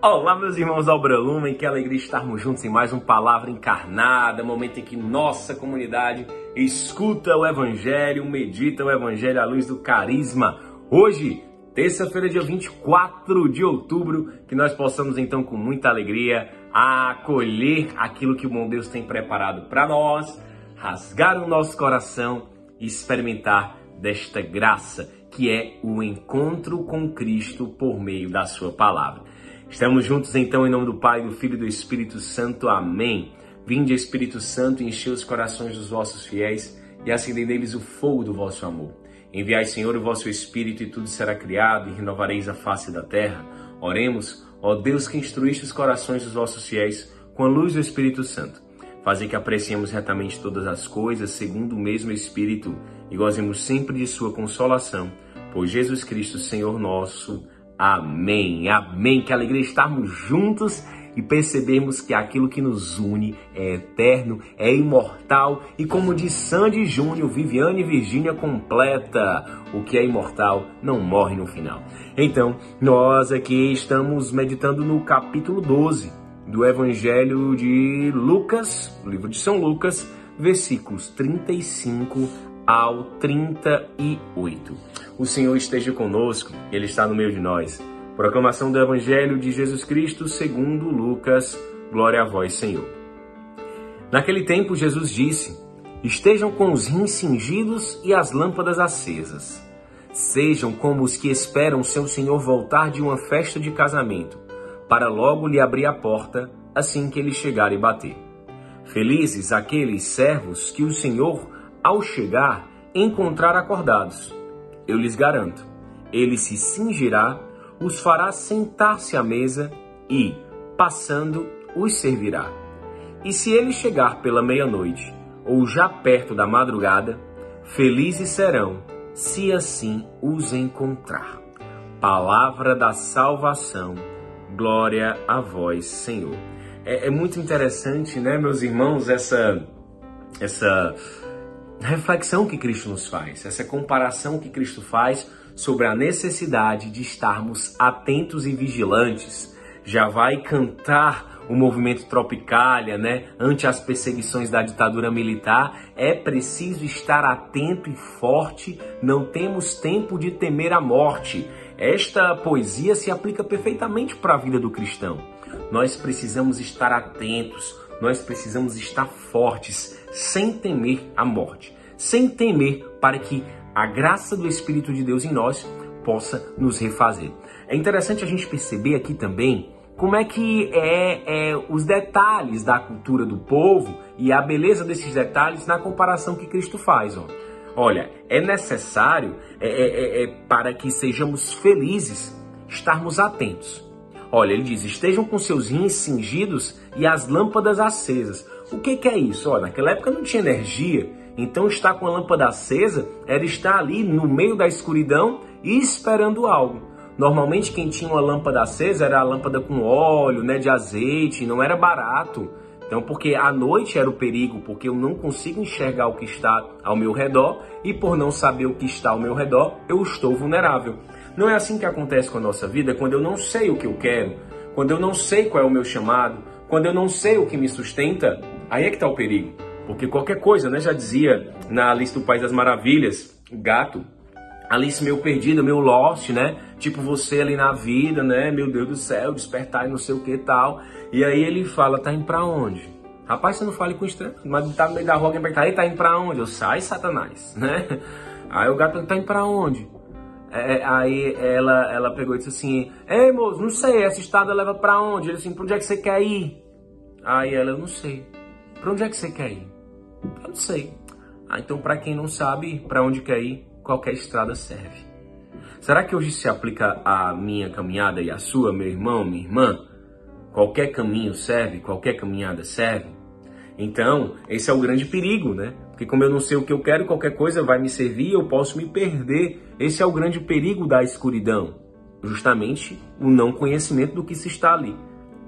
Olá, meus irmãos da Obra Lumen, que alegria estarmos juntos em mais um Palavra Encarnada, momento em que nossa comunidade escuta o Evangelho, medita o Evangelho à luz do carisma. Hoje, terça-feira, dia 24 de outubro, que nós possamos então com muita alegria acolher aquilo que o bom Deus tem preparado para nós, rasgar o nosso coração e experimentar desta graça que é o encontro com Cristo por meio da sua palavra. Estamos juntos então em nome do Pai, do Filho e do Espírito Santo. Amém. Vinde, Espírito Santo, enche os corações dos vossos fiéis e acendei neles o fogo do vosso amor. Enviai, Senhor, o vosso Espírito e tudo será criado e renovareis a face da terra. Oremos, ó Deus que instruíste os corações dos vossos fiéis com a luz do Espírito Santo. Fazer que apreciemos retamente todas as coisas segundo o mesmo Espírito e gozemos sempre de sua consolação. Por Jesus Cristo, Senhor nosso. Amém. Amém. Que alegria estarmos juntos e percebermos que aquilo que nos une é eterno, é imortal e como diz Sandy Júnior, Viviane Virgínia completa, o que é imortal não morre no final. Então, nós aqui estamos meditando no capítulo 12 do Evangelho de Lucas, livro de São Lucas, versículos 35 ao 38. O Senhor esteja conosco, Ele está no meio de nós. Proclamação do Evangelho de Jesus Cristo segundo Lucas. Glória a vós, Senhor. Naquele tempo, Jesus disse: Estejam com os rins cingidos e as lâmpadas acesas. Sejam como os que esperam seu Senhor voltar de uma festa de casamento, para logo lhe abrir a porta assim que ele chegar e bater. Felizes aqueles servos que o Senhor, ao chegar, encontrar acordados. Eu lhes garanto, ele se cingirá, os fará sentar-se à mesa e, passando, os servirá. E se ele chegar pela meia-noite, ou já perto da madrugada, felizes serão, se assim os encontrar. Palavra da salvação, glória a vós, Senhor. É, é muito interessante, né, meus irmãos, essa, essa reflexão que Cristo nos faz, essa comparação que Cristo faz sobre a necessidade de estarmos atentos e vigilantes. Já vai cantar o movimento Tropicália, né, ante as perseguições da ditadura militar, é preciso estar atento e forte, não temos tempo de temer a morte. Esta poesia se aplica perfeitamente para a vida do cristão. Nós precisamos estar atentos, nós precisamos estar fortes, sem temer a morte, sem temer para que a graça do Espírito de Deus em nós possa nos refazer. É interessante a gente perceber aqui também como é que é, é, os detalhes da cultura do povo e a beleza desses detalhes na comparação que Cristo faz. Ó. Olha, é necessário é, é, é, é para que sejamos felizes estarmos atentos Olha, ele diz: estejam com seus rins cingidos e as lâmpadas acesas. O que, que é isso? Olha, naquela época não tinha energia, então estar com a lâmpada acesa era estar ali no meio da escuridão e esperando algo. Normalmente quem tinha uma lâmpada acesa era a lâmpada com óleo, né, de azeite, não era barato. Então, porque à noite era o perigo, porque eu não consigo enxergar o que está ao meu redor e por não saber o que está ao meu redor, eu estou vulnerável. Não é assim que acontece com a nossa vida quando eu não sei o que eu quero, quando eu não sei qual é o meu chamado, quando eu não sei o que me sustenta, aí é que está o perigo. Porque qualquer coisa, né? Já dizia na lista do País das Maravilhas, o gato, Alice meio perdida, meio lost, né? Tipo você ali na vida, né? Meu Deus do céu, despertar e não sei o que tal. E aí ele fala, tá indo pra onde? Rapaz, você não fale com estranho, mas tá no meio da rua, alguém aí tá indo pra onde? Eu sai, Satanás, né? Aí o gato tá indo pra onde? É, é, aí ela, ela pegou e disse assim: Ei, moço, não sei, essa estrada leva para onde? Ele assim: Pra onde é que você quer ir? Aí ela: Eu não sei. Pra onde é que você quer ir? Eu não sei. Ah, então, para quem não sabe para onde quer ir, qualquer estrada serve. Será que hoje se aplica a minha caminhada e a sua, meu irmão, minha irmã? Qualquer caminho serve, qualquer caminhada serve? Então, esse é o grande perigo, né? Porque como eu não sei o que eu quero, qualquer coisa vai me servir, eu posso me perder. Esse é o grande perigo da escuridão, justamente o não conhecimento do que se está ali,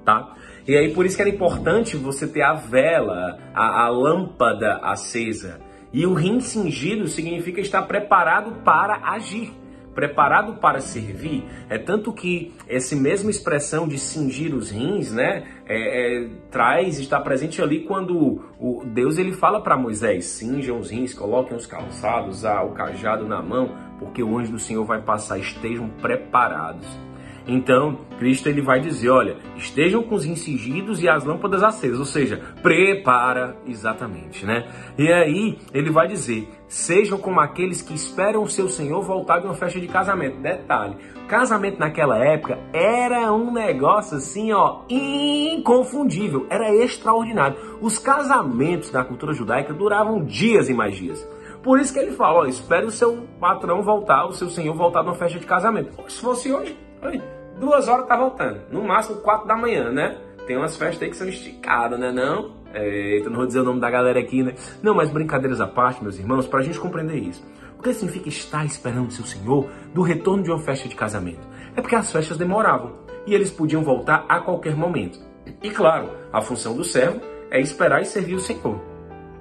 tá? E aí por isso que era importante você ter a vela, a, a lâmpada acesa. E o rim cingido significa estar preparado para agir, preparado para servir. É tanto que essa mesma expressão de cingir os rins, né, é, é, traz, está presente ali quando o Deus ele fala para Moisés: cinjam os rins, coloquem os calçados, ah, o cajado na mão, porque o anjo do Senhor vai passar, estejam preparados. Então, Cristo ele vai dizer, olha, estejam com os incigidos e as lâmpadas acesas, ou seja, prepara exatamente, né? E aí ele vai dizer, sejam como aqueles que esperam o seu Senhor voltar de uma festa de casamento. Detalhe, casamento naquela época era um negócio assim, ó, inconfundível, era extraordinário. Os casamentos da cultura judaica duravam dias e mais dias. Por isso que ele fala, ó, espere o seu patrão voltar, o seu senhor voltar de uma festa de casamento. Se fosse hoje, duas horas tá voltando. No máximo quatro da manhã, né? Tem umas festas aí que são esticadas, né? Não? Eita, não vou dizer o nome da galera aqui, né? Não, mas brincadeiras à parte, meus irmãos, para a gente compreender isso. O que significa estar esperando o seu Senhor do retorno de uma festa de casamento? É porque as festas demoravam e eles podiam voltar a qualquer momento. E claro, a função do servo é esperar e servir o Senhor.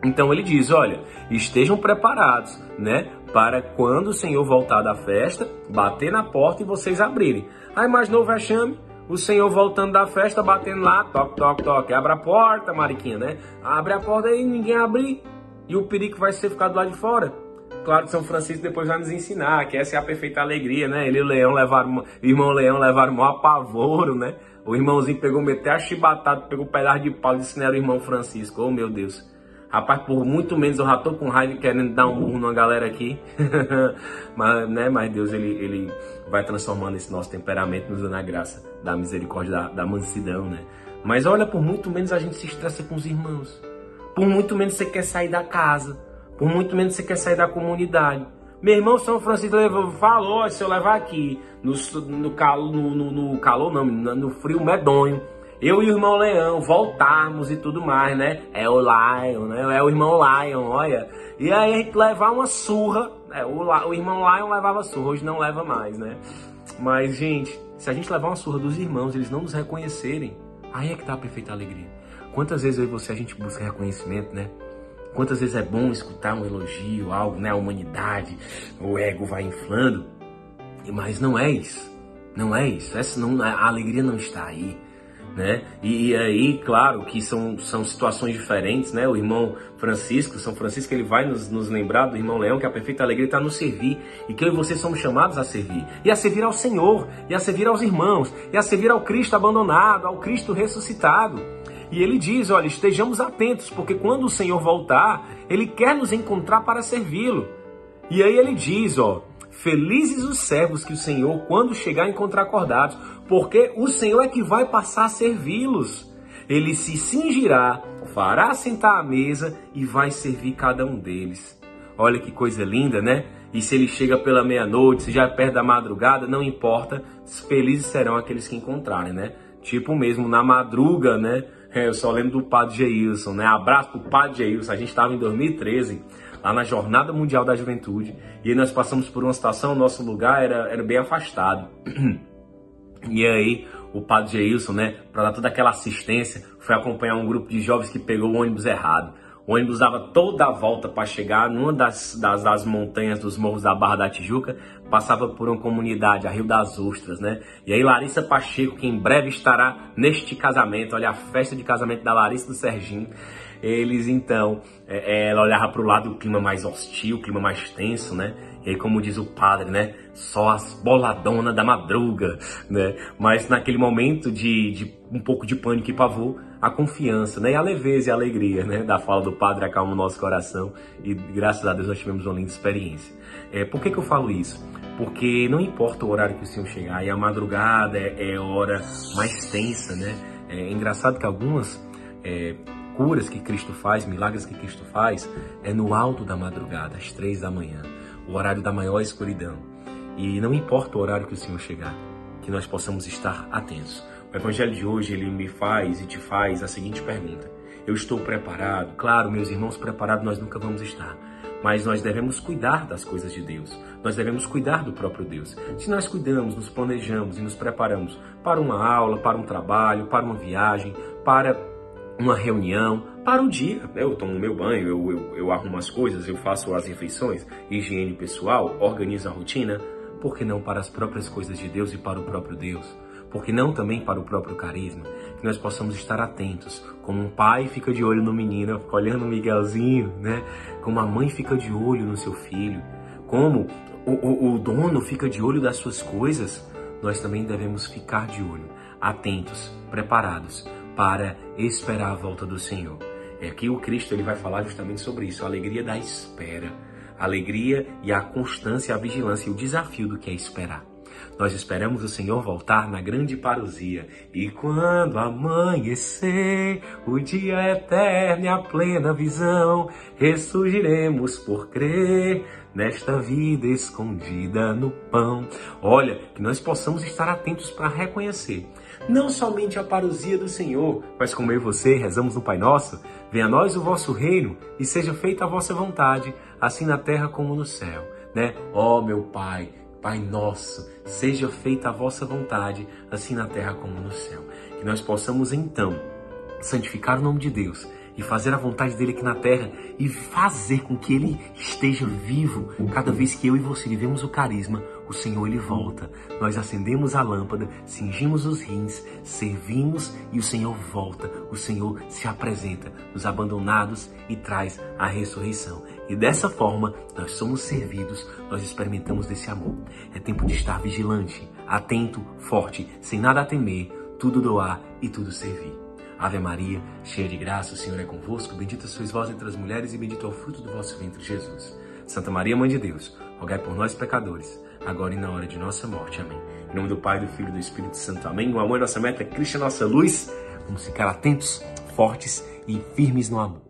Então ele diz: olha, estejam preparados, né? Para quando o Senhor voltar da festa, bater na porta e vocês abrirem. Aí imaginou o vexame? O Senhor voltando da festa, batendo lá, toque, toque, toque. Abre a porta, Mariquinha, né? Abre a porta e ninguém abrir. E o perigo vai ser ficar do lado de fora. Claro que São Francisco depois vai nos ensinar que essa é a perfeita alegria, né? Ele e o leão levaram, o irmão leão levaram um apavoro, né? O irmãozinho pegou, meteu a chibatada, pegou um pedaço de pau e disse, não era o irmão Francisco. Oh, meu Deus. Rapaz, por muito menos eu já tô com raiva querendo dar um murro numa galera aqui. mas, né, mas Deus, ele, ele vai transformando esse nosso temperamento, nos dando a graça da misericórdia, da, da mansidão, né? Mas olha, por muito menos a gente se estressa com os irmãos. Por muito menos você quer sair da casa. Por muito menos você quer sair da comunidade. Meu irmão São Francisco levou, falou, se eu levar aqui no, no, calo, no, no, no calor, não, no frio medonho, eu e o irmão Leão voltarmos e tudo mais, né? É o Lion, né? É o irmão Lion, olha. E aí a gente levar uma surra. É, o, o irmão Lion levava surra, hoje não leva mais, né? Mas, gente, se a gente levar uma surra dos irmãos, eles não nos reconhecerem, aí é que tá a perfeita alegria. Quantas vezes eu e você a gente busca reconhecimento, né? Quantas vezes é bom escutar um elogio, algo, né? A humanidade, o ego vai inflando. Mas não é isso. Não é isso. Essa não, a alegria não está aí né? E, e, aí, claro, que são, são situações diferentes, né? O irmão Francisco, São Francisco, ele vai nos, nos lembrar do irmão Leão que a perfeita alegria está no servir e que eu e você somos chamados a servir e a servir ao Senhor, e a servir aos irmãos, e a servir ao Cristo abandonado, ao Cristo ressuscitado. E ele diz: olha, estejamos atentos, porque quando o Senhor voltar, ele quer nos encontrar para servi-lo. E aí ele diz: ó, Felizes os servos que o Senhor, quando chegar, encontrar acordados, porque o Senhor é que vai passar a servi-los. Ele se cingirá, fará sentar à mesa e vai servir cada um deles. Olha que coisa linda, né? E se ele chega pela meia-noite, se já é perto da madrugada, não importa, felizes serão aqueles que encontrarem, né? Tipo mesmo na madruga, né? É, eu só lembro do Padre Geilson, né? Abraço pro Padre Geilson. A gente estava em 2013 lá na Jornada Mundial da Juventude, e nós passamos por uma situação, nosso lugar era, era bem afastado. E aí o padre Geilson, né, para dar toda aquela assistência, foi acompanhar um grupo de jovens que pegou o ônibus errado. O ônibus dava toda a volta para chegar numa das, das, das, montanhas dos morros da Barra da Tijuca, passava por uma comunidade, a Rio das Ostras, né? E aí Larissa Pacheco, que em breve estará neste casamento, olha a festa de casamento da Larissa do Serginho, eles então, é, ela olhava para o lado do clima mais hostil, o clima mais tenso, né? E como diz o padre, né? Só as boladonas da madruga, né? Mas naquele momento de, de um pouco de pânico e pavor, a confiança, né? E a leveza e a alegria, né? Da fala do padre acalma o nosso coração e graças a Deus nós tivemos uma linda experiência. É, por que, que eu falo isso? Porque não importa o horário que o Senhor chegar, e a madrugada é, é hora mais tensa, né? É engraçado que algumas é, curas que Cristo faz, milagres que Cristo faz, é no alto da madrugada, às três da manhã, o horário da maior escuridão. E não importa o horário que o Senhor chegar, que nós possamos estar atentos. O Evangelho de hoje ele me faz e te faz a seguinte pergunta: Eu estou preparado? Claro, meus irmãos, preparados nós nunca vamos estar. Mas nós devemos cuidar das coisas de Deus. Nós devemos cuidar do próprio Deus. Se nós cuidamos, nos planejamos e nos preparamos para uma aula, para um trabalho, para uma viagem, para uma reunião, para o dia. Eu tomo meu banho, eu, eu, eu arrumo as coisas, eu faço as refeições, higiene pessoal, organizo a rotina. por que não para as próprias coisas de Deus e para o próprio Deus? Por que não também para o próprio carisma? Que nós possamos estar atentos, como um pai fica de olho no menino, fica olhando o Miguelzinho, né? Como a mãe fica de olho no seu filho, como o, o, o dono fica de olho das suas coisas, nós também devemos ficar de olho, atentos, preparados para esperar a volta do Senhor. É aqui o Cristo ele vai falar justamente sobre isso, a alegria da espera, a alegria e a constância, a vigilância e o desafio do que é esperar. Nós esperamos o Senhor voltar na grande parousia. E quando amanhecer, o dia eterno e a plena visão, ressurgiremos por crer nesta vida escondida no pão. Olha, que nós possamos estar atentos para reconhecer não somente a parousia do Senhor, mas como eu e você rezamos no Pai Nosso, venha a nós o vosso reino e seja feita a vossa vontade, assim na terra como no céu, né? Ó oh, meu Pai, Pai nosso, seja feita a vossa vontade, assim na terra como no céu. Que nós possamos então santificar o nome de Deus e fazer a vontade dele aqui na terra e fazer com que ele esteja vivo. Cada vez que eu e você vivemos o carisma, o Senhor ele volta. Nós acendemos a lâmpada, cingimos os rins, servimos e o Senhor volta. O Senhor se apresenta nos abandonados e traz a ressurreição. E dessa forma, nós somos servidos, nós experimentamos desse amor. É tempo de estar vigilante, atento, forte, sem nada a temer, tudo doar e tudo servir. Ave Maria, cheia de graça, o Senhor é convosco, bendita sois vós entre as mulheres e bendito é o fruto do vosso ventre, Jesus. Santa Maria, Mãe de Deus, rogai por nós, pecadores, agora e na hora de nossa morte. Amém. Em nome do Pai, do Filho e do Espírito Santo. Amém. O amor é nossa meta, Cristo é nossa luz. Vamos ficar atentos, fortes e firmes no amor.